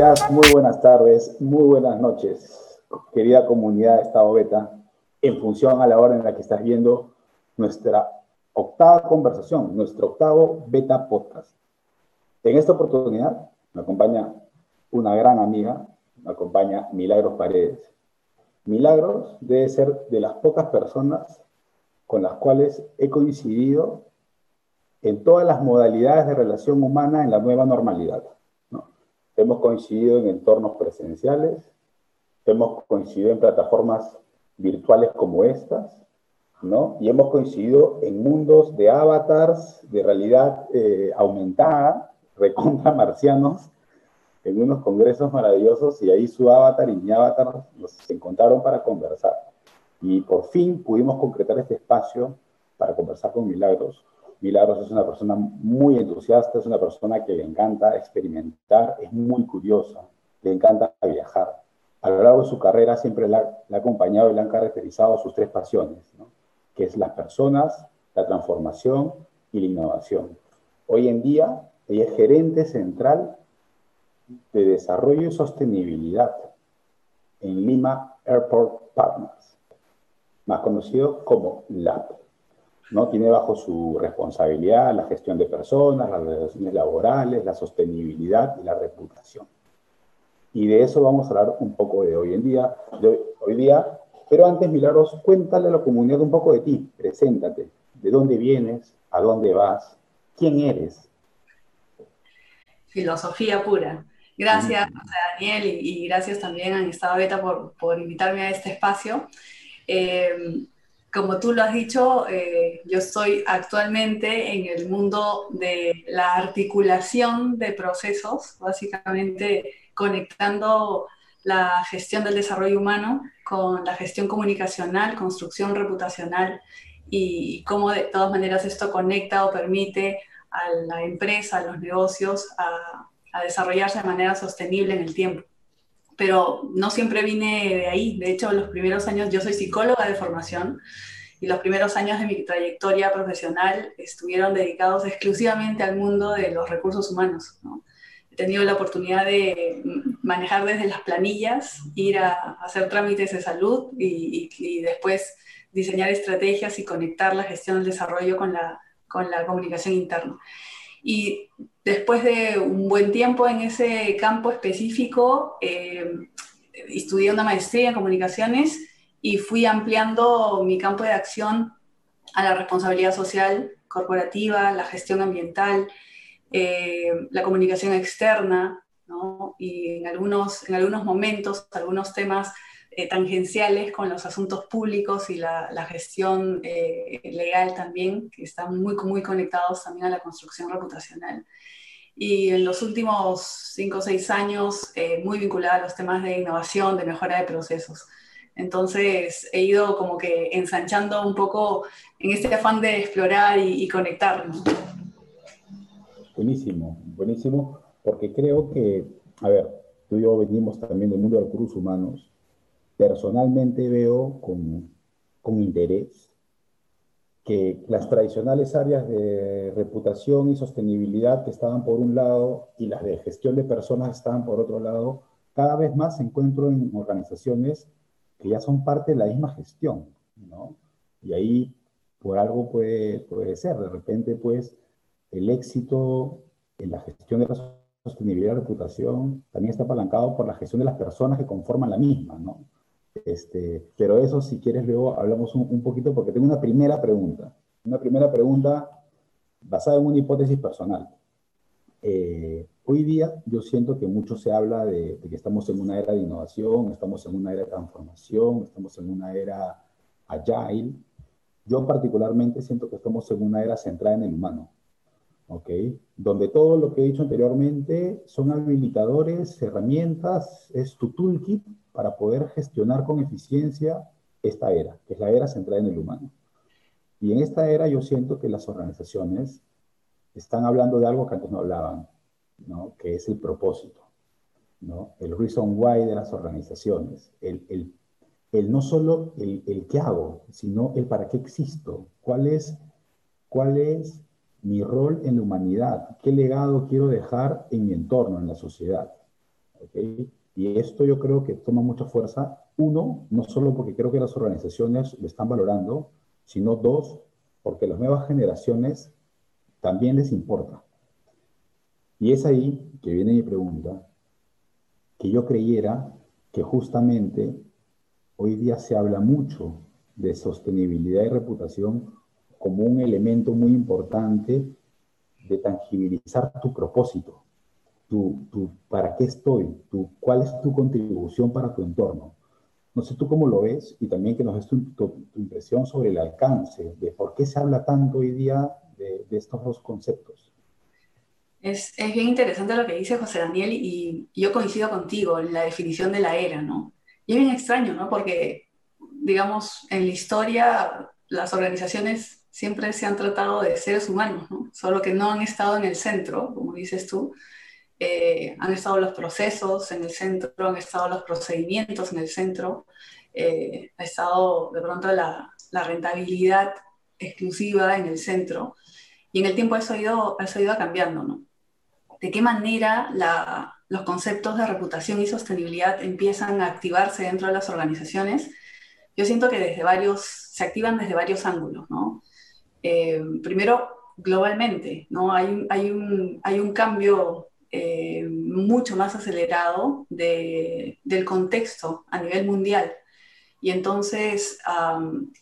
días, muy buenas tardes, muy buenas noches, querida comunidad de Estado Beta, en función a la hora en la que estás viendo nuestra octava conversación, nuestro octavo Beta Podcast. En esta oportunidad me acompaña una gran amiga, me acompaña Milagros Paredes. Milagros debe ser de las pocas personas con las cuales he coincidido en todas las modalidades de relación humana en la nueva normalidad. Hemos coincidido en entornos presenciales, hemos coincidido en plataformas virtuales como estas, ¿no? Y hemos coincidido en mundos de avatars, de realidad eh, aumentada, recontra marcianos, en unos congresos maravillosos, y ahí su avatar y mi avatar nos encontraron para conversar. Y por fin pudimos concretar este espacio para conversar con Milagros. Milagros es una persona muy entusiasta, es una persona que le encanta experimentar, es muy curiosa, le encanta viajar. A lo largo de su carrera siempre le ha, acompañado y le han caracterizado sus tres pasiones, que es las personas, la transformación y la innovación. Hoy en día ella es gerente central de desarrollo y sostenibilidad en Lima Airport Partners más conocido como LAP. ¿No? Tiene bajo su responsabilidad la gestión de personas, las relaciones laborales, la sostenibilidad y la reputación. Y de eso vamos a hablar un poco de hoy en día, de hoy día. Pero antes, Milagros, cuéntale a la comunidad un poco de ti, preséntate, de dónde vienes, a dónde vas, quién eres. Filosofía pura. Gracias, mm. Daniel, y, gracias también a Estado Beta por, por invitarme a este espacio. Eh, como tú lo has dicho, eh, yo estoy actualmente en el mundo de la articulación de procesos, básicamente conectando la gestión del desarrollo humano con la gestión comunicacional, construcción reputacional y cómo de todas maneras esto conecta o permite a la empresa, a los negocios a desarrollarse de manera sostenible en el tiempo pero no siempre vine de ahí. De hecho, los primeros años, yo soy psicóloga de formación y los primeros años de mi trayectoria profesional estuvieron dedicados exclusivamente al mundo de los recursos humanos. He tenido la oportunidad de manejar desde las planillas, ir a, hacer trámites de salud y, y, después diseñar estrategias y conectar la gestión del desarrollo con la, con la comunicación interna. Y después de un buen tiempo en ese campo específico, eh, estudié una maestría en comunicaciones y fui ampliando mi campo de acción a la responsabilidad social corporativa, la gestión ambiental, eh, la comunicación externa, ¿no? y en algunos, en algunos momentos, algunos temas eh, tangenciales con los asuntos públicos y la, gestión eh, legal también, que están muy, muy conectados también a la construcción reputacional. Y en los últimos cinco o seis años, eh, muy vinculada a los temas de innovación, de mejora de procesos. Entonces he ido como que ensanchando un poco en este afán de explorar y, y conectar. Buenísimo, buenísimo, porque creo que, a ver, tú y yo venimos también del mundo de recursos humanos personalmente veo con, con interés que las tradicionales áreas de reputación y sostenibilidad que estaban por un lado y las de gestión de personas estaban por otro lado, cada vez más se encuentro en organizaciones que ya son parte de la misma gestión, ¿no? Y ahí por algo puede, puede ser, de repente pues el éxito en la gestión de la sostenibilidad y reputación también está apalancado por la gestión de las personas que conforman la misma, ¿no? Este, pero eso, si quieres, luego hablamos un, poquito porque tengo una primera pregunta. Una primera pregunta basada en una hipótesis personal. Eh, hoy día yo siento que mucho se habla de, que estamos en una era de innovación, estamos en una era de transformación, estamos en una era agile. Yo particularmente siento que estamos en una era centrada en el humano, ¿ok? Donde todo lo que he dicho anteriormente son habilitadores, herramientas, es tu toolkit para poder gestionar con eficiencia esta era, que es la era centrada en el humano. Y en esta era yo siento que las organizaciones están hablando de algo que antes no hablaban, ¿no? que es el propósito, ¿no? el reason why de las organizaciones, el, el, el no solo el, el, qué hago, sino el para qué existo, cuál es, cuál es mi rol en la humanidad, qué legado quiero dejar en mi entorno, en la sociedad. Y esto yo creo que toma mucha fuerza. Uno, no solo porque creo que las organizaciones lo están valorando, sino dos, porque las nuevas generaciones también les importa. Y es ahí que viene mi pregunta, que yo creyera que justamente hoy día se habla mucho de sostenibilidad y reputación como un elemento muy importante de tangibilizar tu propósito, tu, tu para qué estoy, tu, cuál es tu contribución para tu entorno. No sé tú cómo lo ves y también que nos des tu, tu, impresión sobre el alcance, de por qué se habla tanto hoy día de, de estos dos conceptos. Es, es, bien interesante lo que dice José Daniel y, y yo coincido contigo en la definición de la era, ¿no? Y es bien extraño, ¿no? Porque, digamos, en la historia las organizaciones siempre se han tratado de seres humanos, ¿no? solo que no han estado en el centro, como dices tú. Eh, han estado los procesos en el centro, han estado los procedimientos en el centro, eh, ha estado de pronto la, la, rentabilidad exclusiva en el centro, y en el tiempo eso ha ido, eso ha ido cambiando, ¿no? ¿De qué manera la, los conceptos de reputación y sostenibilidad empiezan a activarse dentro de las organizaciones? Yo siento que desde varios, se activan desde varios ángulos, ¿no? Eh, primero, globalmente, ¿no? Hay hay un, hay un cambio eh, mucho más acelerado de, del contexto a nivel mundial. Y entonces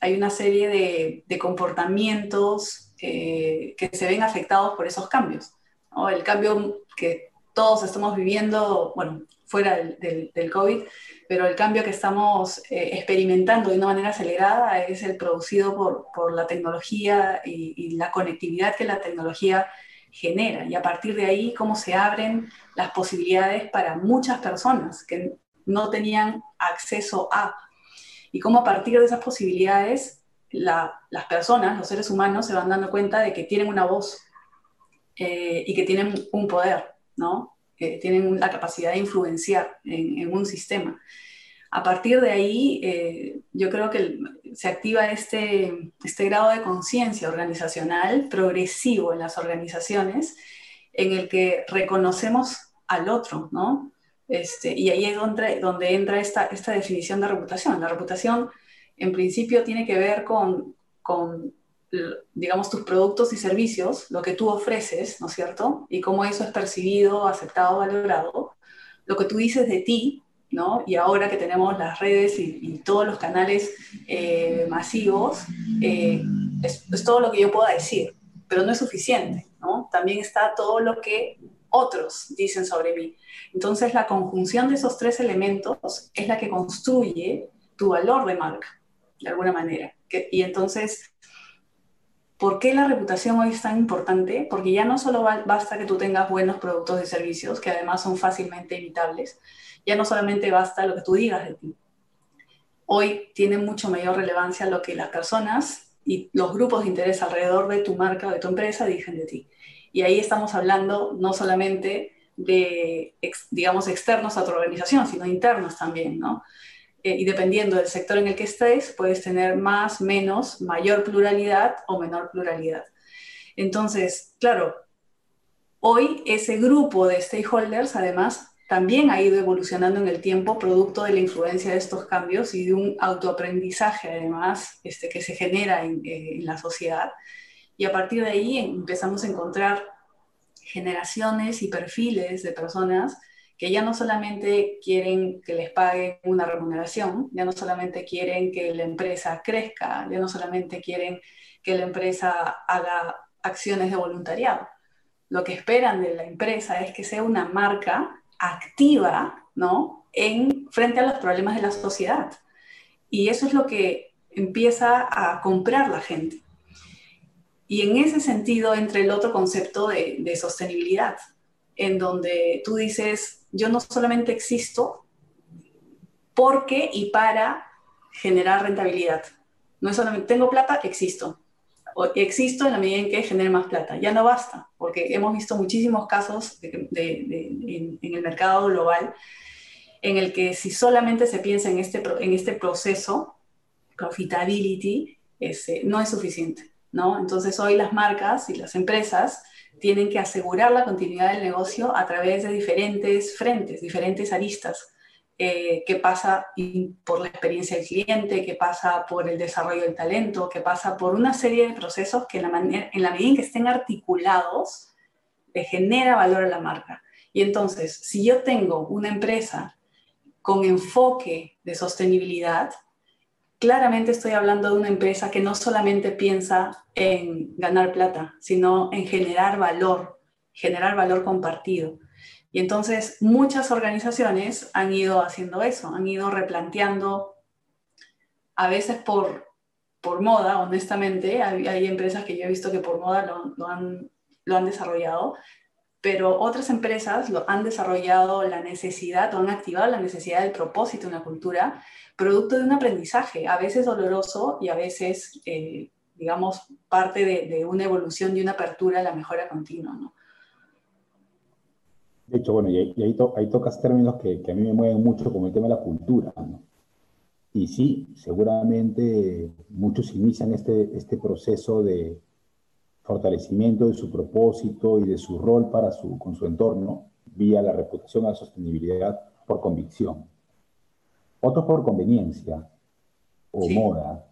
hay una serie de, de comportamientos eh, que se ven afectados por esos cambios. ¿no? El cambio que todos estamos viviendo, bueno, fuera del, del, del COVID, pero el cambio que estamos eh, experimentando de una manera acelerada es el producido por, por la tecnología y, y, la conectividad que la tecnología genera. Y a partir de ahí, cómo se abren las posibilidades para muchas personas que no tenían acceso a. Y cómo a partir de esas posibilidades, la, las personas, los seres humanos, se van dando cuenta de que tienen una voz eh, y que tienen un poder, ¿no? que tienen la capacidad de influenciar en, en un sistema. A partir de ahí, eh, yo creo que se activa este, este grado de conciencia organizacional progresivo en las organizaciones, en el que reconocemos al otro, ¿no? Este, y ahí es donde, donde entra esta, esta definición de reputación. La reputación, en principio, tiene que ver con, con digamos, tus productos y servicios, lo que tú ofreces, ¿no es cierto? Y cómo eso es percibido, aceptado, valorado, lo que tú dices de ti, Y ahora que tenemos las redes y, todos los canales eh, masivos, eh, es, todo lo que yo pueda decir, pero no es suficiente. También está todo lo que otros dicen sobre mí. Entonces, la conjunción de esos tres elementos es la que construye tu valor de marca, de alguna manera. Y entonces, ¿Por qué la reputación hoy es tan importante? Porque ya no solo basta que tú tengas buenos productos y servicios, que además son fácilmente imitables, ya no solamente basta lo que tú digas de ti. Hoy tiene mucho mayor relevancia lo que las personas y los grupos de interés alrededor de tu marca o de tu empresa dicen de ti. Y ahí estamos hablando no solamente de, digamos, externos a tu organización, sino internos también, ¿no? Eh, y dependiendo del sector en el que estés, puedes tener más, menos, mayor pluralidad o menor pluralidad. Entonces, claro, hoy ese grupo de stakeholders, además, también ha ido evolucionando en el tiempo, producto de la influencia de estos cambios y de un autoaprendizaje, además, este, que se genera en, en la sociedad. Y a partir de ahí empezamos a encontrar generaciones y perfiles de personas que ya no solamente quieren que les paguen una remuneración, ya no solamente quieren que la empresa crezca, ya no solamente quieren que la empresa haga acciones de voluntariado. Lo que esperan de la empresa es que sea una marca activa, ¿no? En, frente a los problemas de la sociedad. Y eso es lo que empieza a comprar la gente. Y en ese sentido entra el otro concepto de, de sostenibilidad, en donde tú dices, yo no solamente existo porque y para generar rentabilidad. No es solamente tengo plata, existo. Existo en la medida en que genere más plata. Ya no basta, porque hemos visto muchísimos casos en, el mercado global en el que si solamente se piensa en este, en este proceso, profitability, no es suficiente. ¿no? Entonces hoy las marcas y las empresas tienen que asegurar la continuidad del negocio a través de diferentes frentes, diferentes aristas, eh, que pasa por la experiencia del cliente, que pasa por el desarrollo del talento, que pasa por una serie de procesos que en la, en la medida en que estén articulados, le genera valor a la marca. Y entonces, si yo tengo una empresa con enfoque de sostenibilidad, claramente estoy hablando de una empresa que no solamente piensa en ganar plata, sino en generar valor, generar valor compartido. Y entonces muchas organizaciones han ido haciendo eso, han ido replanteando, a veces por, por moda, honestamente, hay, empresas que yo he visto que por moda lo, han, lo han desarrollado, pero otras empresas lo han desarrollado la necesidad o han activado la necesidad del propósito en la cultura, producto de un aprendizaje, a veces doloroso y a veces, eh, digamos, parte de, una evolución, de una apertura a la mejora continua. ¿no? De hecho, bueno, y ahí, ahí, tocas términos que, que, a mí me mueven mucho, como el tema de la cultura. ¿no? Y sí, seguramente muchos inician este, este proceso de, fortalecimiento de su propósito y de su rol para su, con su entorno vía la reputación a la sostenibilidad por convicción. Otros por conveniencia o moda.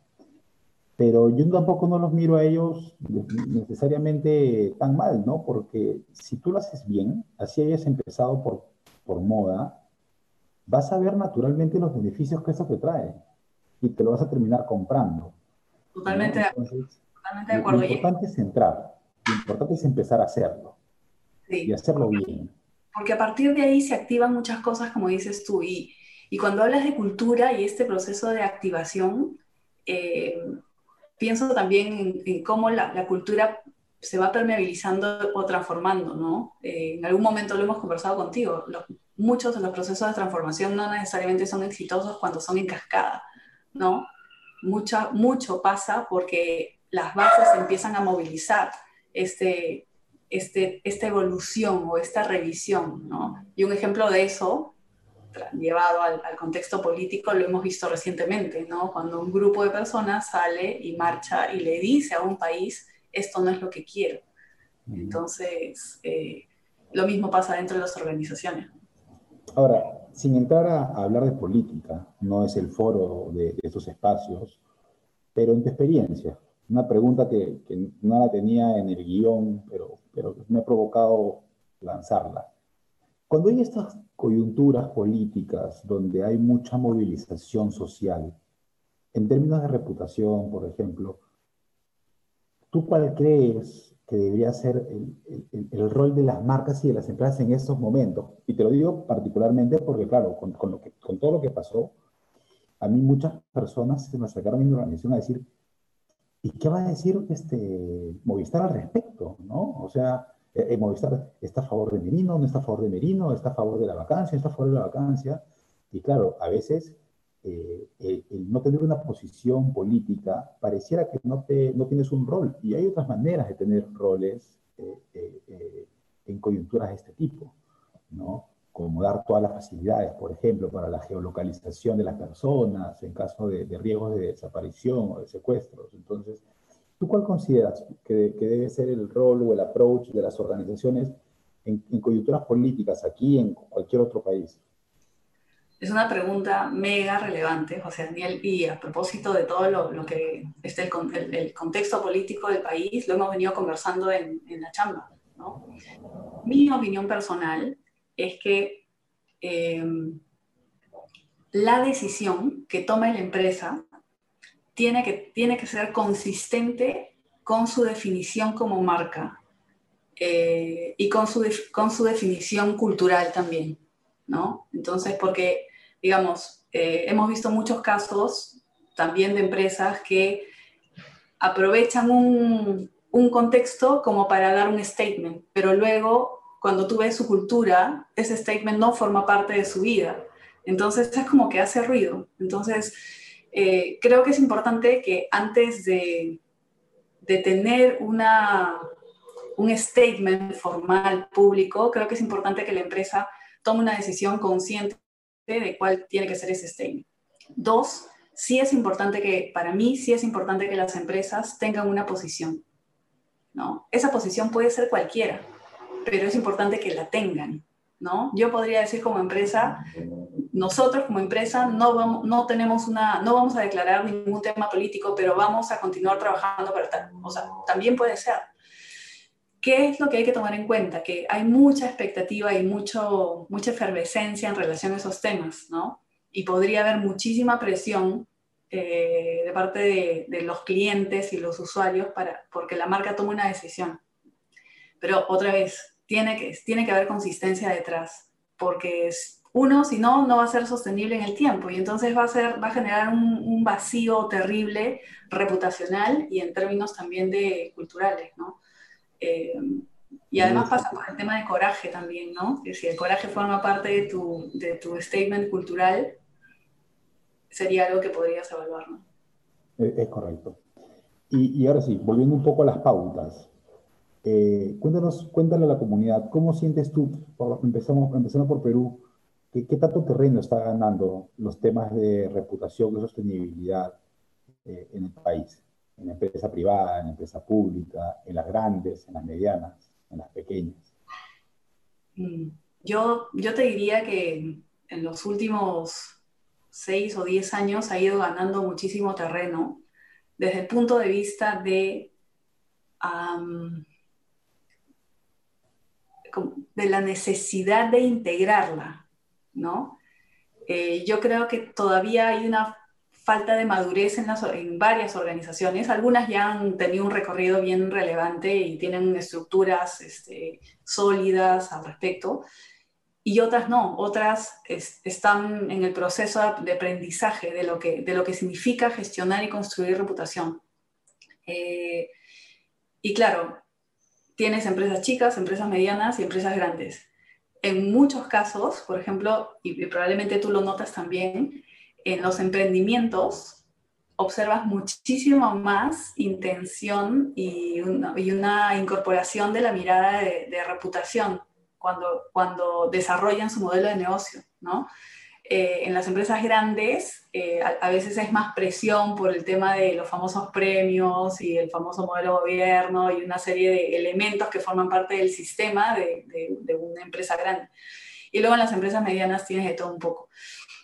Pero yo tampoco no los miro a ellos necesariamente tan mal, ¿no? Porque si tú lo haces bien, así hayas empezado por, por moda, vas a ver naturalmente los beneficios que eso te trae y te lo vas a terminar comprando. Totalmente. Lo importante es entrar, lo importante es empezar a hacerlo y hacerlo bien. Porque a partir de ahí se activan muchas cosas, como dices tú, y, y cuando hablas de cultura y este proceso de activación, eh, pienso también en, cómo la, la, cultura se va permeabilizando o transformando, ¿no? Eh, en algún momento lo hemos conversado contigo, muchos de los procesos de transformación no necesariamente son exitosos cuando son en cascada, ¿no? Mucha, mucho pasa porque las bases empiezan a movilizar este, este, esta evolución o esta revisión. ¿no? Y un ejemplo de eso, llevado al, contexto político, lo hemos visto recientemente, ¿no? cuando un grupo de personas sale y marcha y le dice a un país, esto no es lo que quiero. Entonces, eh, lo mismo pasa dentro de las organizaciones. Ahora, sin entrar a, hablar de política, no es el foro de, de estos espacios, pero en tu experiencia, una pregunta que, que, no la tenía en el guion, pero, pero me ha provocado lanzarla. Cuando hay estas coyunturas políticas donde hay mucha movilización social, en términos de reputación, por ejemplo, ¿tú cuál crees que debería ser el, el, el, rol de las marcas y de las empresas en estos momentos? Y te lo digo particularmente porque, claro, con, con, lo que, con todo lo que pasó, a mí muchas personas se me acercaron a mi organización a decir, ¿Y qué va a decir este, Movistar al respecto? ¿no? O sea, eh, eh, Movistar está a favor de Merino, no está a favor de Merino, está a favor de la vacancia, está a favor de la vacancia. Y claro, a veces eh, el, no tener una posición política pareciera que no, te, no tienes un rol. Y hay otras maneras de tener roles en coyunturas de este tipo, ¿no? como dar todas las facilidades, por ejemplo, para la geolocalización de las personas en caso de, riesgos de desaparición o de secuestros. Entonces, ¿tú cuál consideras que, debe ser el rol o el approach de las organizaciones en, coyunturas políticas aquí en cualquier otro país? Es una pregunta mega relevante, José Daniel, y a propósito de todo lo, que es el, el, contexto político del país, lo hemos venido conversando en, en la chamba. ¿no? Mi opinión personal es que em, la decisión que tome la empresa tiene que, tiene que ser consistente con su definición como marca eh, y con su, con su definición cultural también, ¿no? Entonces, porque, digamos, eh, hemos visto muchos casos también de empresas que aprovechan un, un contexto como para dar un statement, pero luego cuando tú ves su cultura, ese statement no forma parte de su vida. Entonces es como que hace ruido. Entonces eh, creo que es importante que antes de, de tener una, un statement formal público, creo que es importante que la empresa tome una decisión consciente de cuál tiene que ser ese statement. Dos, sí es importante que, para mí, sí es importante que las empresas tengan una posición, ¿no? Esa posición puede ser cualquiera, pero es importante que la tengan, ¿no? Yo podría decir como empresa, nosotros como empresa no, vamos, no tenemos una, no vamos a declarar ningún tema político, pero vamos a continuar trabajando para tal. O sea, también puede ser. ¿Qué es lo que hay que tomar en cuenta? Que hay mucha expectativa y mucho, mucha efervescencia en relación a esos temas, ¿no? Y podría haber muchísima presión eh, de parte de, los clientes y los usuarios para, porque la marca tome una decisión. Pero otra vez, tiene que, tiene que haber consistencia detrás, porque es, uno, si no, no va a ser sostenible en el tiempo y entonces va a, ser, va a generar un, un vacío terrible reputacional y en términos también de culturales, ¿no? Eh, y además pasa por el tema de coraje también, ¿no? Que si el coraje forma parte de tu, de tu statement cultural, sería algo que podrías evaluar, ¿no? Es, correcto. Y, y, ahora sí, volviendo un poco a las pautas, eh, cuéntanos, cuéntale a la comunidad, ¿cómo sientes tú, empezamos, empezando por Perú, ¿qué, tanto terreno está ganando los temas de reputación, de sostenibilidad eh, en el país? en la empresa privada, en la empresa pública, en las grandes, en las medianas, en las pequeñas? Mm, yo, yo te diría que en los últimos seis o diez años ha ido ganando muchísimo terreno desde el punto de vista de, de la necesidad de integrarla, ¿no? Eh, yo creo que todavía hay una falta de madurez en, varias organizaciones. Algunas ya han tenido un recorrido bien relevante y tienen estructuras este, sólidas al respecto, y otras no. Otras están en el proceso de aprendizaje de lo que, de lo que significa gestionar y construir reputación. Eh, y claro, tienes empresas chicas, empresas medianas y empresas grandes. En muchos casos, por ejemplo, y probablemente tú lo notas también, en los emprendimientos observas muchísimo más intención y una, incorporación de la mirada de, reputación cuando, desarrollan su modelo de negocio, ¿no? Eh, en las empresas grandes eh, a, veces es más presión por el tema de los famosos premios y el famoso modelo de gobierno y una serie de elementos que forman parte del sistema de, de una empresa grande. Y luego en las empresas medianas tienes de todo un poco.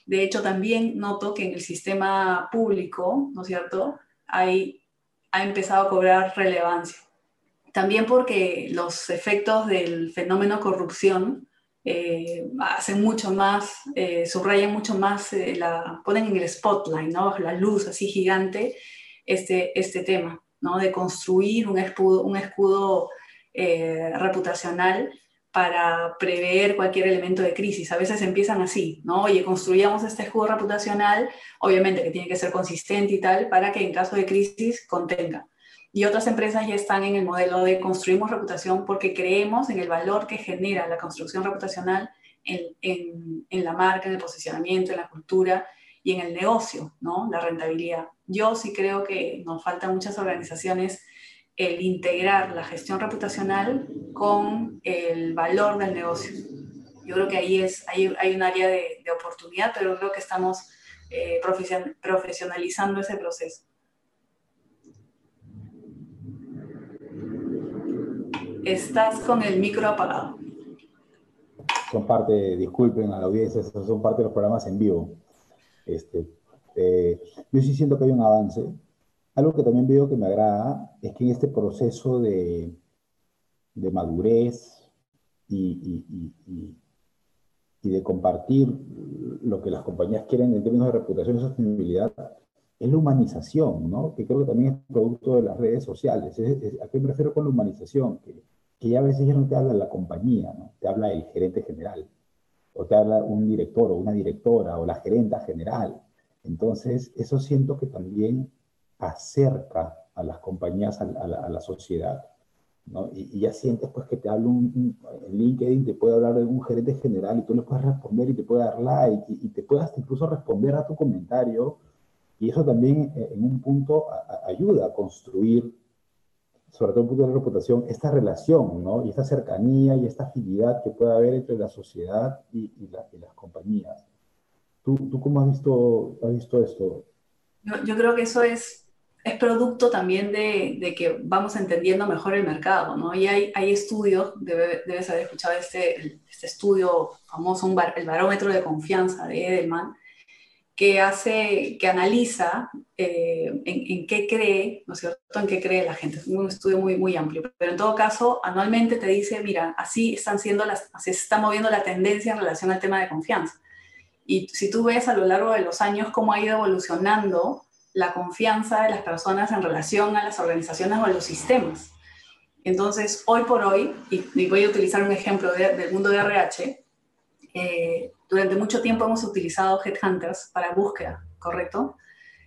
De hecho, también noto que en el sistema público, ¿no es cierto?, hay, ha empezado a cobrar relevancia. También porque los efectos del fenómeno corrupción eh, hacen mucho más, eh, subrayan mucho más, eh, la, ponen en el spotlight, ¿no? la luz así gigante, este, este tema, ¿no? de construir un escudo, un escudo reputacional para prever cualquier elemento de crisis. A veces empiezan así, ¿no? Oye, construyamos este escudo reputacional, obviamente que tiene que ser consistente y tal, para que en caso de crisis contenga. Y otras empresas ya están en el modelo de construimos reputación porque creemos en el valor que genera la construcción reputacional en, en, en la marca, en el posicionamiento, en la cultura y en el negocio, ¿no? La rentabilidad. Yo sí creo que nos faltan muchas organizaciones el integrar la gestión reputacional con el valor del negocio. Yo creo que ahí es, hay, hay un área de, oportunidad, pero creo que estamos eh, profesionalizando ese proceso. Estás con el micro apagado. Son parte, disculpen a la audiencia, son parte de los programas en vivo. Este, eh, yo sí siento que hay un avance, algo que también veo que me agrada es que en este proceso de, de madurez y, y, y, de compartir lo que las compañías quieren en términos de reputación y sostenibilidad, es la humanización, ¿no? que creo que también es producto de las redes sociales. ¿A qué me refiero con la humanización? Que, que ya a veces ya no te habla la compañía, ¿no? te habla el gerente general, o te habla un director o una directora, o la gerenta general. Entonces, eso siento que también acerca a las compañías a, la, sociedad. ¿no? Y, ya sientes pues que te habla un, en LinkedIn, te puede hablar de un gerente general y tú le puedes responder y te puede dar like y, te puedes incluso responder a tu comentario. Y eso también eh, en un punto ayuda a construir, sobre todo en un punto de reputación, esta relación, ¿no? Y esta cercanía y esta agilidad que puede haber entre la sociedad y, las compañías. ¿Tú, ¿Tú cómo has visto, has visto esto, Yo, creo que eso es, es producto también de, de, que vamos entendiendo mejor el mercado, ¿no? Y hay, hay estudios, debes haber escuchado este, este estudio famoso, un el barómetro de confianza de Edelman, que hace, que analiza eh, en, qué cree, ¿no es cierto?, en qué cree la gente. Es un estudio muy, muy amplio. Pero en todo caso, anualmente te dice, mira, así están siendo las, así se está moviendo la tendencia en relación al tema de confianza. Y si tú ves a lo largo de los años cómo ha ido evolucionando la confianza de las personas en relación a las organizaciones o a los sistemas. Entonces, hoy por hoy, y, voy a utilizar un ejemplo del mundo de RH, eh, durante mucho tiempo hemos utilizado headhunters para búsqueda, ¿correcto?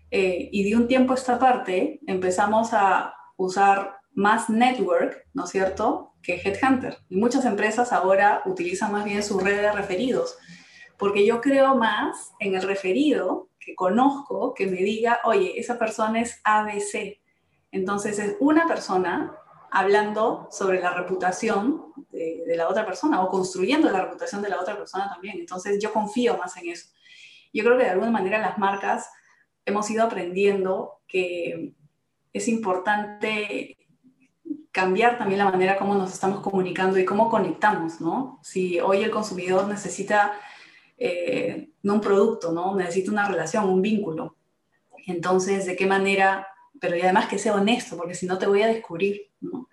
Eh, y de un tiempo a esta parte empezamos a usar más network, ¿no es cierto?, que headhunter. Y muchas empresas ahora utilizan más bien su red de referidos, porque yo creo más en el referido que conozco que me diga, oye, esa persona es ABC. Entonces es una persona hablando sobre la reputación de, la otra persona o construyendo la reputación de la otra persona también. Entonces yo confío más en eso. Yo creo que de alguna manera las marcas hemos ido aprendiendo que es importante cambiar también la manera como nos estamos comunicando y cómo conectamos, ¿no? Si hoy el consumidor necesita eh, un producto, ¿no? Necesita una relación, un vínculo. Entonces, ¿de qué manera pero y además que sea honesto, porque si no te voy a descubrir, ¿no?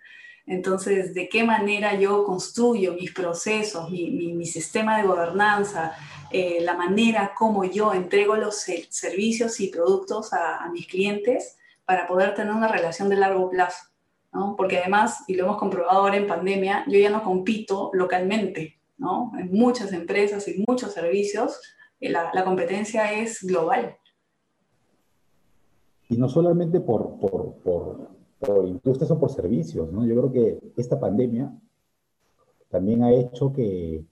Entonces, ¿de qué manera yo construyo mis procesos, mi, mi, sistema de gobernanza, eh, la manera como yo entrego los servicios y productos a, a, mis clientes para poder tener una relación de largo plazo? ¿no? Porque además, y lo hemos comprobado ahora en pandemia, yo ya no compito localmente, ¿no? En muchas empresas y muchos servicios, eh, la, la competencia es global. Y no solamente por, por, por, por, industrias o por servicios, ¿no? Yo creo que esta pandemia también ha hecho que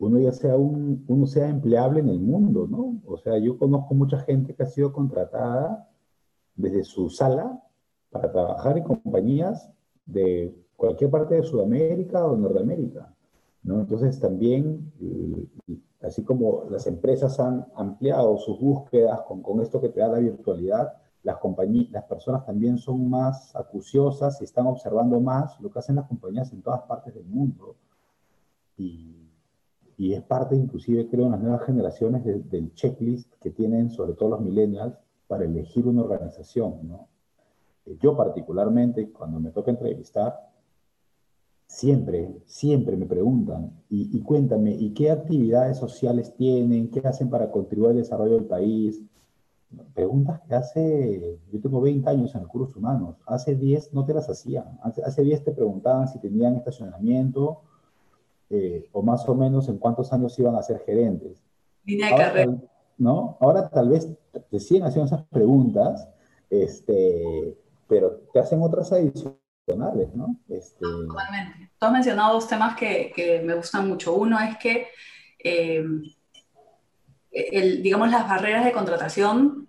uno ya sea, un, uno sea empleable en el mundo, ¿no? O sea, yo conozco mucha gente que ha sido contratada desde su sala para trabajar en compañías de cualquier parte de Sudamérica o Norteamérica, ¿no? Entonces también, eh, así como las empresas han ampliado sus búsquedas con, con esto que te da la virtualidad, las, las personas también son más acuciosas y están observando más lo que hacen las compañías en todas partes del mundo. Y, y es parte, inclusive, creo, en las nuevas generaciones del checklist que tienen, sobre todo los millennials, para elegir una organización. ¿no? Eh, yo particularmente, cuando me toca entrevistar, siempre, siempre me preguntan, y cuéntame, ¿y qué actividades sociales tienen? ¿Qué hacen para contribuir al desarrollo del país? Preguntas que hace, yo tengo 20 años en recursos humanos, hace 10 no te las hacían, hace, 10 te preguntaban si tenían estacionamiento eh, o más o menos en cuántos años iban a ser gerentes. Ahora, ¿no? Ahora tal vez te siguen haciendo esas preguntas, este, pero te hacen otras adicionales, ¿no? Este... Totalmente. Tú has mencionado dos temas que, que me gustan mucho. Uno es que eh, el, digamos, las barreras de contratación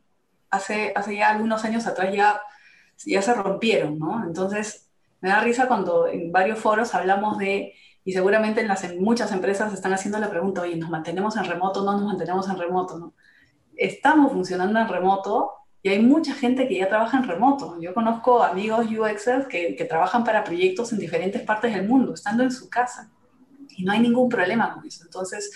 hace, hace ya algunos años atrás ya, ya se rompieron, ¿no? Entonces, me da risa cuando en varios foros hablamos de, y seguramente en, las, muchas empresas están haciendo la pregunta, oye, ¿nos mantenemos en remoto? No nos mantenemos en remoto, ¿no? Estamos funcionando en remoto y hay mucha gente que ya trabaja en remoto. Yo conozco amigos UXers que, que trabajan para proyectos en diferentes partes del mundo, estando en su casa. Y no hay ningún problema con eso. Entonces,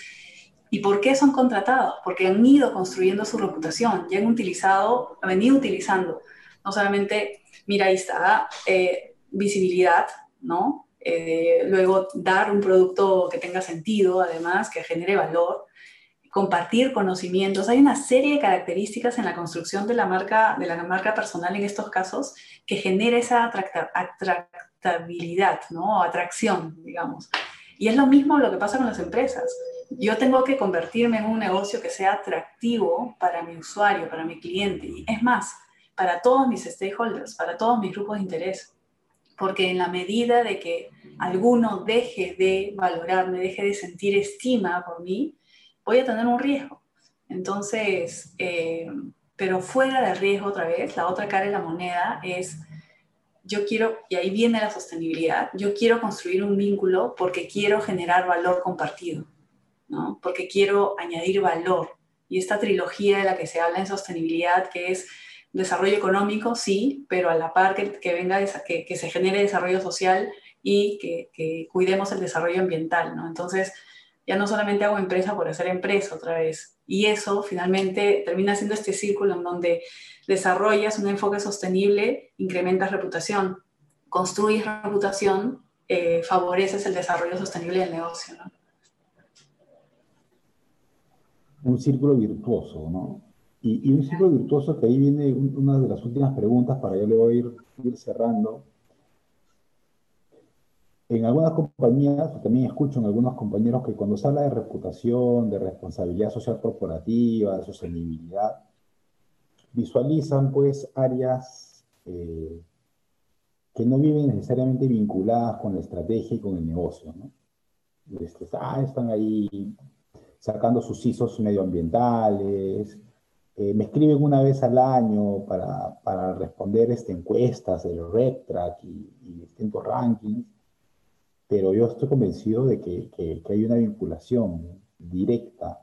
¿Y por qué son contratados? Porque han ido construyendo su reputación y han utilizado, han venido utilizando, no solamente, mira, ahí está, eh, visibilidad, ¿no? Eh, luego dar un producto que tenga sentido, además, que genere valor, compartir conocimientos. Hay una serie de características en la construcción de la marca, de la marca personal en estos casos que genera esa atractabilidad, ¿no? Atracción, digamos. Y es lo mismo lo que pasa con las empresas yo tengo que convertirme en un negocio que sea atractivo para mi usuario, para mi cliente. Y es más, para todos mis stakeholders, para todos mis grupos de interés. Porque en la medida de que alguno deje de valorarme, deje de sentir estima por mí, voy a tener un riesgo. Entonces, eh, pero fuera del riesgo otra vez, la otra cara de la moneda es, yo quiero, y ahí viene la sostenibilidad, yo quiero construir un vínculo porque quiero generar valor compartido porque quiero añadir valor. Y esta trilogía de la que se habla en sostenibilidad, que es desarrollo económico, sí, pero a la par que, venga, que, se genere desarrollo social y que, cuidemos el desarrollo ambiental, ¿no? Entonces, ya no solamente hago empresa por hacer empresa otra vez. Y eso finalmente termina siendo este círculo en donde desarrollas un enfoque sostenible, incrementas reputación, construyes reputación, eh, favoreces el desarrollo sostenible del negocio. ¿no? Un círculo virtuoso, ¿no? Y, un círculo virtuoso que ahí viene una de las últimas preguntas para yo le voy a ir, cerrando. En algunas compañías, también escucho en algunos compañeros que cuando se habla de reputación, de responsabilidad social corporativa, de sostenibilidad, visualizan pues áreas eh, que no viven necesariamente vinculadas con la estrategia y con el negocio, ¿no? Este, ah, están ahí sacando sus ISOs medioambientales, eh, me escriben una vez al año para, para responder este, encuestas del RepTrack y, y, distintos rankings, pero yo estoy convencido de que, que, que hay una vinculación directa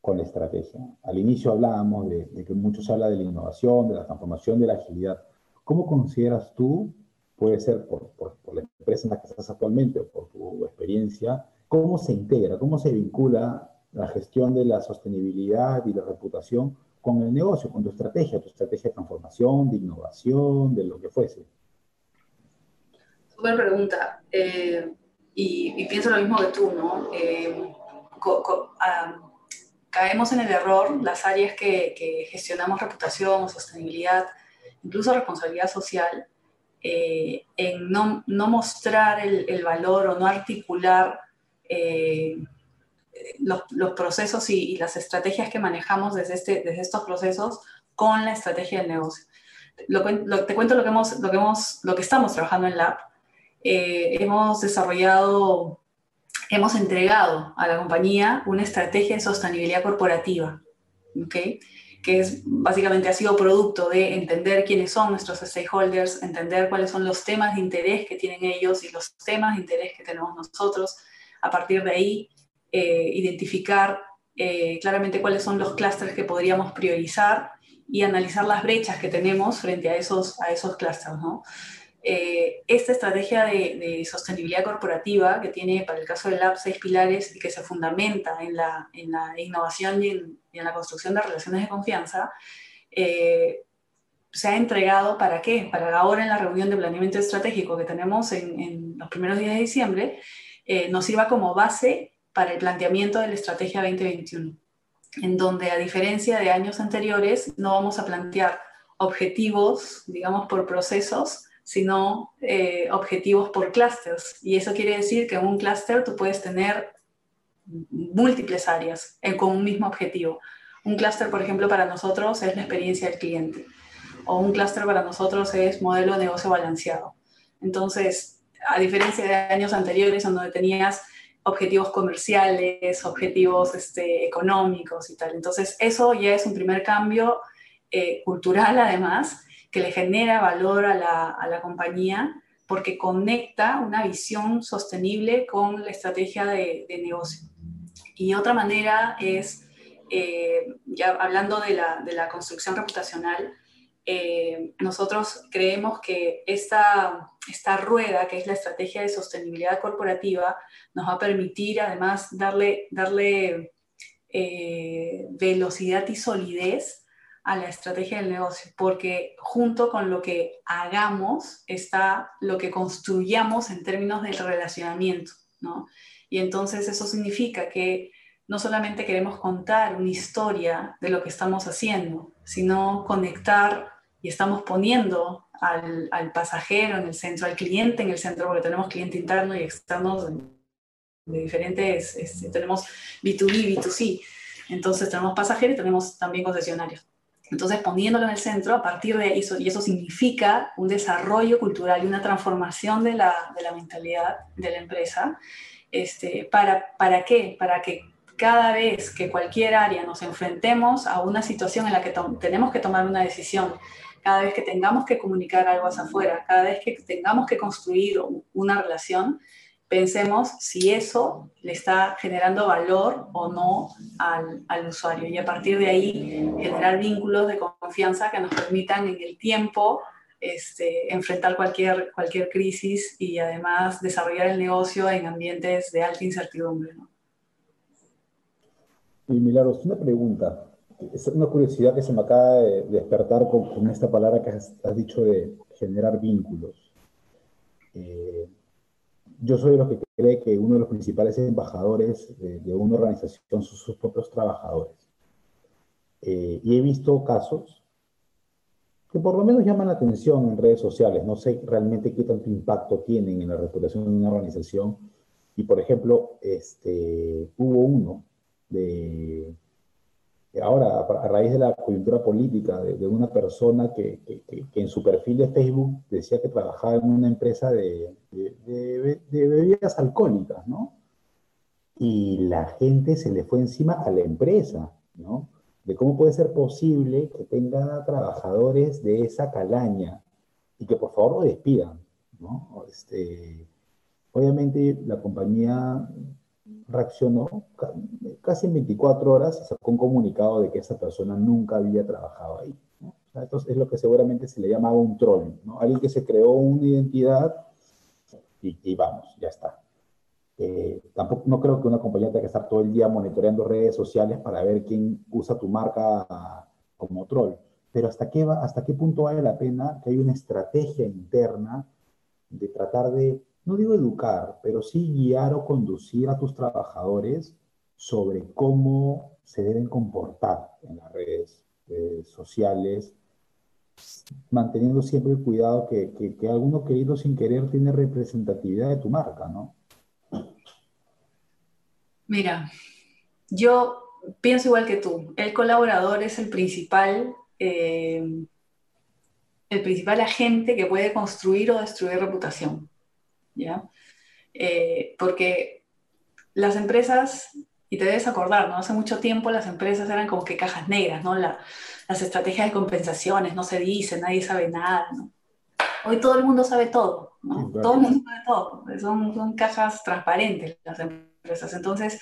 con la estrategia. Al inicio hablábamos de, de, que mucho se habla de la innovación, de la transformación, de la agilidad. ¿Cómo consideras tú, puede ser por, por, por, la empresa en la que estás actualmente o por tu experiencia, cómo se integra, cómo se vincula la gestión de la sostenibilidad y la reputación con el negocio, con tu estrategia, tu estrategia de transformación, de innovación, de lo que fuese? Buena pregunta. Eh, y, pienso lo mismo que tú, ¿no? Eh, um, caemos en el error, las áreas que, gestionamos reputación, sostenibilidad, incluso responsabilidad social, eh, en no, no, mostrar el, el, valor o no articular los, procesos y, las estrategias que manejamos desde, este, desde estos procesos con la estrategia del negocio. Lo, te cuento lo que, hemos, lo, que hemos, lo que estamos trabajando en Lab. Eh, hemos desarrollado hemos entregado a la compañía una estrategia de sostenibilidad corporativa, ¿okay? que es básicamente ha sido producto de entender quiénes son nuestros stakeholders, entender cuáles son los temas de interés que tienen ellos y los temas de interés que tenemos nosotros. A partir de ahí, eh, identificar eh, claramente cuáles son los clústeres que podríamos priorizar y analizar las brechas que tenemos frente a esos, a esos clústeres. ¿no? eh, esta estrategia de, de, sostenibilidad corporativa que tiene para el caso del Lab seis pilares y que se fundamenta en la, en la innovación y en, y en, la construcción de relaciones de confianza, eh, se ha entregado para qué? Para ahora en la reunión de planeamiento estratégico que tenemos en, en los primeros días de diciembre, eh, nos sirva como base para el planteamiento de la estrategia 2021, en donde a diferencia de años anteriores no vamos a plantear objetivos, digamos, por procesos, sino eh, objetivos por clusters. Y eso quiere decir que en un clúster tú puedes tener múltiples áreas en, con un mismo objetivo. Un clúster, por ejemplo, para nosotros es la experiencia del cliente. O un clúster para nosotros es modelo de negocio balanceado. Entonces, a diferencia de años anteriores, donde tenías objetivos comerciales, objetivos este, económicos y tal. Entonces, eso ya es un primer cambio eh, cultural, además, que le genera valor a la, a la compañía porque conecta una visión sostenible con la estrategia de, de negocio. Y otra manera es, eh, ya hablando de la, de la, construcción reputacional, eh, nosotros creemos que esta, esta rueda, que es la estrategia de sostenibilidad corporativa, nos va a permitir además darle, darle eh, velocidad y solidez a la estrategia del negocio, porque junto con lo que hagamos está lo que construyamos en términos del relacionamiento, ¿no? Y entonces eso significa que no solamente queremos contar una historia de lo que estamos haciendo, sino conectar y estamos poniendo al, pasajero en el centro, al cliente en el centro, porque tenemos cliente interno y externo de diferentes, este, tenemos B2B, B2C, entonces tenemos pasajeros y tenemos también concesionarios. Entonces, poniéndolo en el centro, a partir de eso, y eso significa un desarrollo cultural y una transformación de la, de la mentalidad de la empresa, este, ¿para, ¿para qué? Para que cada vez que cualquier área nos enfrentemos a una situación en la que tenemos que tomar una decisión, cada vez que tengamos que comunicar algo hacia afuera, cada vez que tengamos que construir una relación, pensemos si eso le está generando valor o no al, usuario y a partir de ahí generar vínculos de confianza que nos permitan en el tiempo este, enfrentar cualquier, cualquier crisis y además desarrollar el negocio en ambientes de alta incertidumbre. Y Milagros, una pregunta, es una curiosidad que se me acaba de despertar con, con esta palabra que has, has, dicho de generar vínculos. Eh, yo soy de los que cree que uno de los principales embajadores de, de una organización son sus propios trabajadores. Eh, y he visto casos que por lo menos llaman la atención en redes sociales. No sé realmente qué tanto impacto tienen en la reputación de una organización. Y por ejemplo, este, hubo uno de, a raíz de la coyuntura política, de, una persona que, en su perfil de Facebook decía que trabajaba en una empresa de, de, bebidas alcohólicas, ¿no? Y la gente se le fue encima a la empresa, ¿no? De cómo puede ser posible que tenga trabajadores de esa calaña y que por favor lo despidan, ¿no? Este, obviamente la compañía reaccionó casi en 24 horas y sacó un comunicado de que esa persona nunca había trabajado ahí. ¿no? Entonces es lo que seguramente se le llamaba un troll, ¿no? Alguien que se creó una identidad y, y vamos, ya está. Eh, tampoco, no creo que una compañía tenga que estar todo el día monitoreando redes sociales para ver quién usa tu marca como troll. Pero hasta qué, va, hasta qué punto vale la pena que haya una estrategia interna de tratar de no digo educar, pero sí guiar o conducir a tus trabajadores sobre cómo se deben comportar en las redes eh, sociales, manteniendo siempre el cuidado que, que, que, alguno querido sin querer tiene representatividad de tu marca, ¿no? Mira, yo pienso igual que tú. El colaborador es el principal, eh, el principal agente que puede construir o destruir reputación. ¿Ya? Eh, porque las empresas, y te debes acordar, ¿no? Hace mucho tiempo las empresas eran como que cajas negras, ¿no? La, las estrategias de compensaciones no se dicen, nadie sabe nada, ¿no? Hoy todo el mundo sabe todo, ¿no? Todo el mundo sabe todo. Son, son cajas transparentes las empresas. Entonces,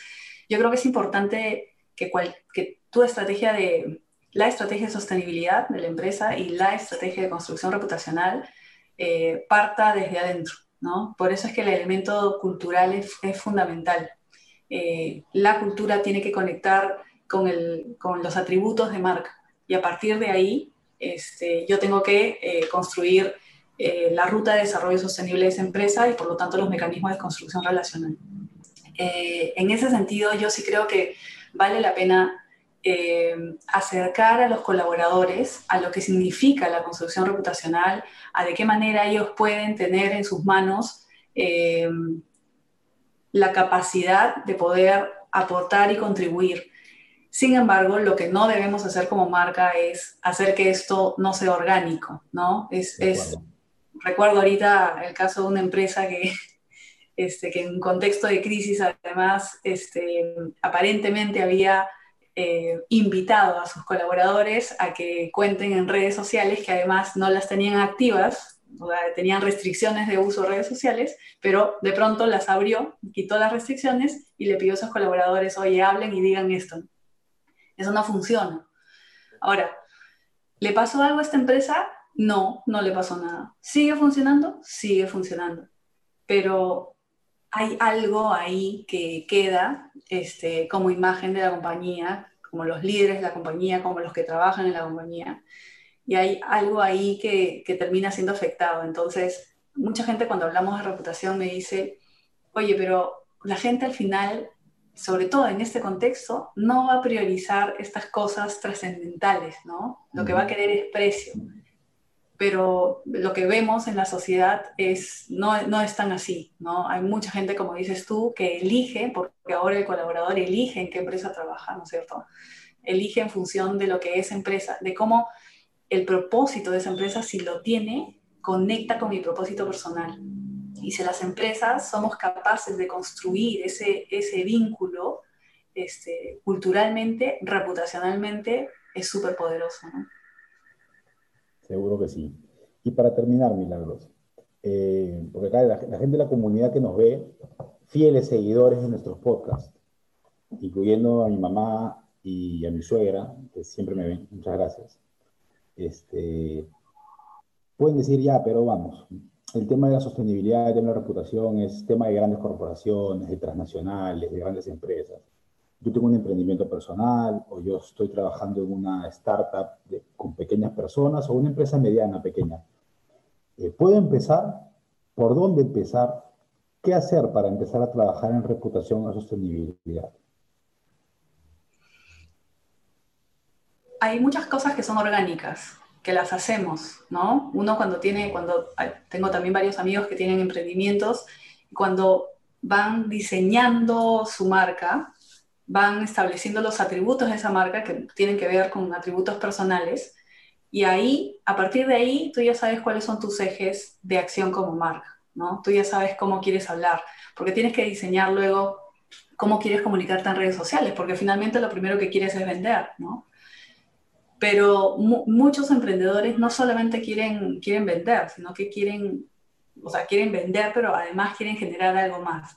yo creo que es importante que, cual, que tu estrategia de, la estrategia de sostenibilidad de la empresa y la estrategia de construcción reputacional eh, parta desde adentro, ¿no? Por eso es que el elemento cultural es, fundamental. Eh, la cultura tiene que conectar con, los atributos de marca y a partir de ahí este, yo tengo que eh, construir eh, la ruta de desarrollo sostenible de esa empresa y por lo tanto los mecanismos de construcción relacional. En ese sentido yo sí creo que vale la pena acercar a los colaboradores a lo que significa la construcción reputacional, a de qué manera ellos pueden tener en sus manos eh, la capacidad de poder aportar y contribuir. Sin embargo, lo que no debemos hacer como marca es hacer que esto no sea orgánico, ¿no? Es, es recuerdo ahorita el caso de una empresa que, este, que en un contexto de crisis además este, aparentemente había eh, invitado a sus colaboradores a que cuenten en redes sociales que además no las tenían activas, o tenían restricciones de uso de redes sociales, pero de pronto las abrió, quitó las restricciones y le pidió a sus colaboradores, oye, hablen y digan esto. Eso no funciona. Ahora, ¿le pasó algo a esta empresa? No, no le pasó nada. ¿Sigue funcionando? Sigue funcionando. Pero hay algo ahí que queda este, como imagen de la compañía, como los líderes de la compañía, como los que trabajan en la compañía. Y hay algo ahí que, que termina siendo afectado. Entonces, mucha gente cuando hablamos de reputación me dice, oye, pero la gente al final, sobre todo en este contexto, no va a priorizar estas cosas trascendentales, ¿no? Lo que va a querer es precio pero lo que vemos en la sociedad es, no, no es tan así, ¿no? Hay mucha gente, como dices tú, que elige, porque ahora el colaborador elige en qué empresa trabaja, ¿no es cierto? Elige en función de lo que es empresa, de cómo el propósito de esa empresa, si lo tiene, conecta con mi propósito personal. Y si las empresas somos capaces de construir ese, ese vínculo este, culturalmente, reputacionalmente, es súper poderoso, ¿no? Seguro que sí. Y para terminar, Milagros, eh, porque acá la, gente de la comunidad que nos ve fieles seguidores de nuestros podcasts, incluyendo a mi mamá y a mi suegra, que siempre me ven. Muchas gracias. Este, pueden decir ya, pero vamos, el tema de la sostenibilidad, el tema de la reputación es tema de grandes corporaciones, de transnacionales, de grandes empresas. Yo tengo un emprendimiento personal o yo estoy trabajando en una startup con pequeñas personas o una empresa mediana, pequeña. Eh, ¿Puedo empezar? ¿Por dónde empezar? ¿Qué hacer para empezar a trabajar en reputación o sostenibilidad? Hay muchas cosas que son orgánicas que las hacemos, ¿no? Uno cuando tiene, cuando tengo también varios amigos que tienen emprendimientos, cuando van diseñando su marca, van estableciendo los atributos de esa marca que tienen que ver con atributos personales, y ahí, a partir de ahí, tú ya sabes cuáles son tus ejes de acción como marca, ¿no? Tú ya sabes cómo quieres hablar, porque tienes que diseñar luego cómo quieres comunicarte en redes sociales, porque finalmente lo primero que quieres es vender, ¿no? pero muchos emprendedores no solamente quieren, quieren vender, sino que quieren, o sea, quieren vender, pero además quieren generar algo más.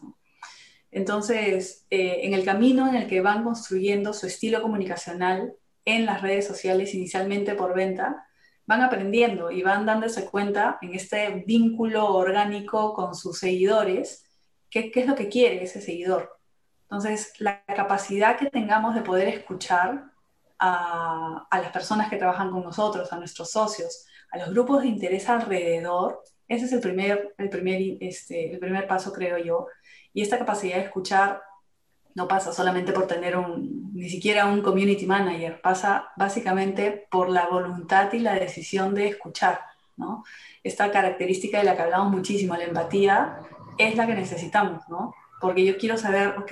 Entonces, eh, en el camino en el que van construyendo su estilo comunicacional en las redes sociales, inicialmente por venta, van aprendiendo y van dándose cuenta en este vínculo orgánico con sus seguidores, qué, es lo que quiere ese seguidor. Entonces, la capacidad que tengamos de poder escuchar a, las personas que trabajan con nosotros, a nuestros socios, a los grupos de interés alrededor, ese es el primer, el primer, este, el primer paso, creo yo. Y esta capacidad de escuchar no pasa solamente por tener un, ni siquiera un community manager, pasa básicamente por la voluntad y la decisión de escuchar, ¿no? Esta característica de la que hablamos muchísimo, la empatía, es la que necesitamos, ¿no? Porque yo quiero saber, ok,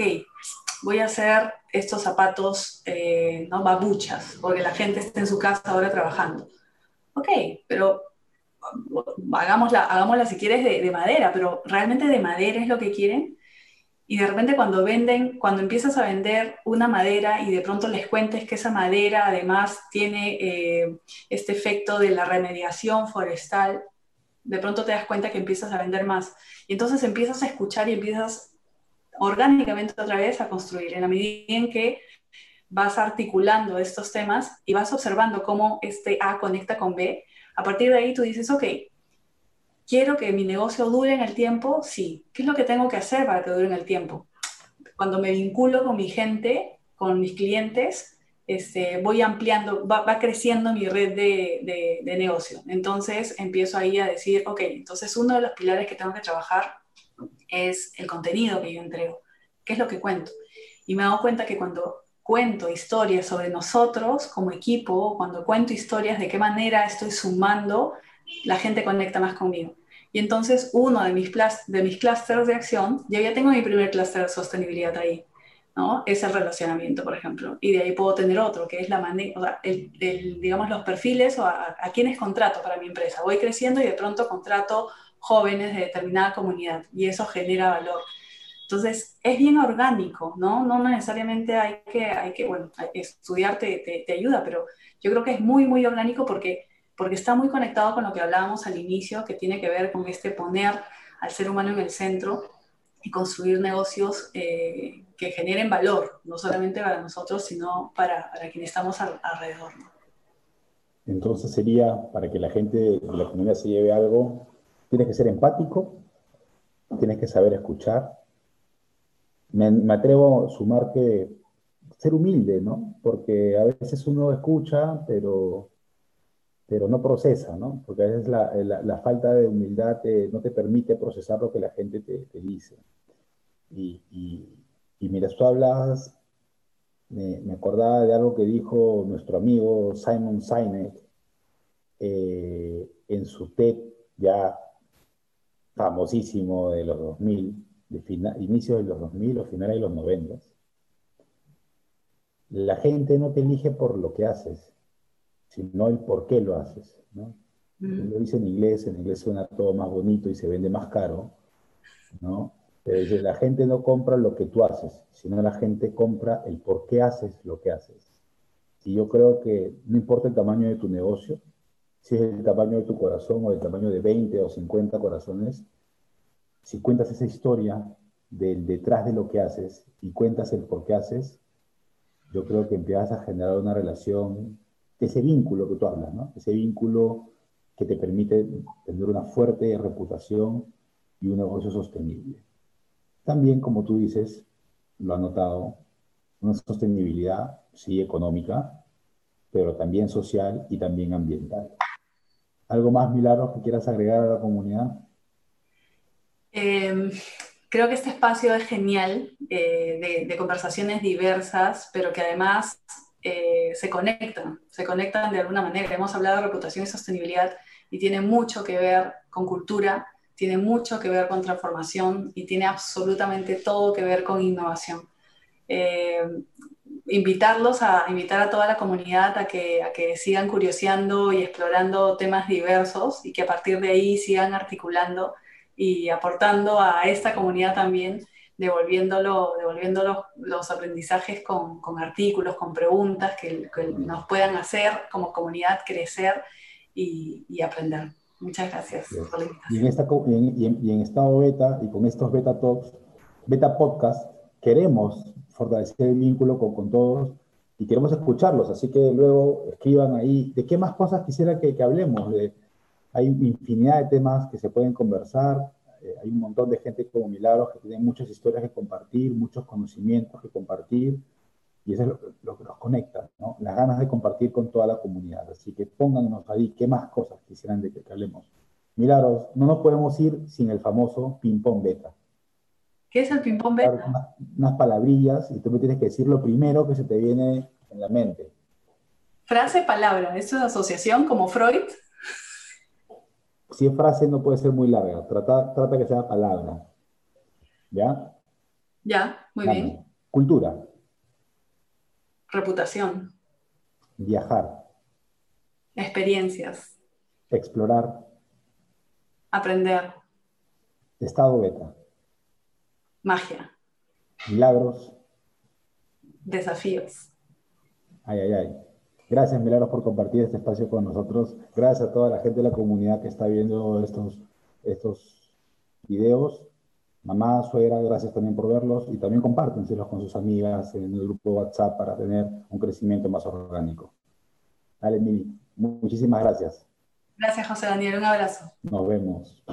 voy a hacer estos zapatos, eh, ¿no? Babuchas, porque la gente está en su casa ahora trabajando. Ok, pero hagámosla, hagámosla si quieres de, de, madera, pero realmente de madera es lo que quieren. Y de repente cuando venden, cuando empiezas a vender una madera y de pronto les cuentes que esa madera además tiene eh, este efecto de la remediación forestal, de pronto te das cuenta que empiezas a vender más. Y entonces empiezas a escuchar y empiezas orgánicamente otra vez a construir, en la medida en que vas articulando estos temas y vas observando cómo este A conecta con B, a partir de ahí tú dices, ok, quiero que mi negocio dure en el tiempo, sí. ¿Qué es lo que tengo que hacer para que dure en el tiempo? Cuando me vinculo con mi gente, con mis clientes, este, voy ampliando, va, creciendo mi red de, de negocio. Entonces empiezo ahí a decir, ok, entonces uno de los pilares que tengo que trabajar es el contenido que yo entrego, qué es lo que cuento. Y me he dado cuenta que cuando cuento historias sobre nosotros como equipo, cuando cuento historias de qué manera estoy sumando, la gente conecta más conmigo. Y entonces uno de mis, de mis clústeres de acción, yo ya tengo mi primer clúster de sostenibilidad ahí, ¿no? Es el relacionamiento, por ejemplo. Y de ahí puedo tener otro, que es la o sea, el, digamos, los perfiles o a, a quienes contrato para mi empresa. Voy creciendo y de pronto contrato jóvenes de determinada comunidad y eso genera valor. Entonces, es bien orgánico, ¿no? No necesariamente hay que, hay que bueno, estudiar te, te, ayuda, pero yo creo que es muy, muy orgánico porque, porque está muy conectado con lo que hablábamos al inicio, que tiene que ver con este poner al ser humano en el centro y construir negocios eh, que generen valor, no solamente para nosotros, sino para, para quienes estamos alrededor. Entonces sería, para que la gente de la comunidad se lleve algo, Tienes que ser empático, tienes que saber escuchar. Me, atrevo a sumar que ser humilde, ¿no? Porque a veces uno escucha, pero, pero no procesa, ¿no? Porque a veces la, falta de humildad no te permite procesar lo que la gente te, dice. Y, y, mira, tú hablas, me, acordaba de algo que dijo nuestro amigo Simon Sinek eh, en su TED ya famosísimo de los 2000, de inicios de los 2000 o finales de los 90. La gente no te elige por lo que haces, sino el por qué lo haces. ¿no? Mm. Lo dice en inglés, en inglés suena todo más bonito y se vende más caro, ¿no? Pero dice, la gente no compra lo que tú haces, sino la gente compra el por qué haces lo que haces. Y yo creo que no importa el tamaño de tu negocio, si es el tamaño de tu corazón o el tamaño de 20 o 50 corazones, si cuentas esa historia del detrás de lo que haces y cuentas el por qué haces, yo creo que empiezas a generar una relación, ese vínculo que tú hablas, ¿no? Ese vínculo que te permite tener una fuerte reputación y un negocio sostenible. También, como tú dices, lo ha notado, una sostenibilidad, sí, económica, pero también social y también ambiental. ¿Algo más, Milagros, que quieras agregar a la comunidad? Em, creo que este espacio es genial, eh, de, conversaciones diversas, pero que además eh, se conectan, se conectan de alguna manera. Hemos hablado de reputación y sostenibilidad y tiene mucho que ver con cultura, tiene mucho que ver con transformación y tiene absolutamente todo que ver con innovación. Eh, invitarlos a invitar a toda la comunidad a que, a que sigan curioseando y explorando temas diversos y que a partir de ahí sigan articulando y aportando a esta comunidad también, devolviéndolo, devolviendo los, aprendizajes con, con, artículos, con preguntas que, nos puedan hacer como comunidad crecer y, y aprender. Muchas gracias por la invitación. Y en, esta, y, en, y en estado beta y con estos beta talks, beta podcast, queremos fortalecer el vínculo con, con, todos y queremos escucharlos, así que luego escriban ahí de qué más cosas quisiera que, que hablemos, de, hay infinidad de temas que se pueden conversar, eh, hay un montón de gente como Milagros que tiene muchas historias que compartir, muchos conocimientos que compartir, y eso es lo, que nos conecta, ¿no? Las ganas de compartir con toda la comunidad. Así que pónganos ahí qué más cosas quisieran de que, hablemos. Milagros, no nos podemos ir sin el famoso ping-pong beta. ¿Qué es el ping-pong beta? Unas, unas palabrillas y tú me tienes que decir lo primero que se te viene en la mente. Frase, palabra. ¿Esto es asociación como Freud? Si es frase, no puede ser muy larga. Trata, trata que sea palabra. ¿Ya? Ya, muy bien. Cultura. Reputación. Viajar. Experiencias. Explorar. Aprender. Estado beta. Magia. Milagros. Desafíos. Ay, ay, ay. Gracias, Milagros, por compartir este espacio con nosotros. Gracias a toda la gente de la comunidad que está viendo estos, estos videos. Mamá, suegra, gracias también por verlos y también compártenselos con sus amigas en el grupo WhatsApp para tener un crecimiento más orgánico. Dale, Mili. Muchísimas gracias. Gracias, José Daniel. Un abrazo. Nos vemos.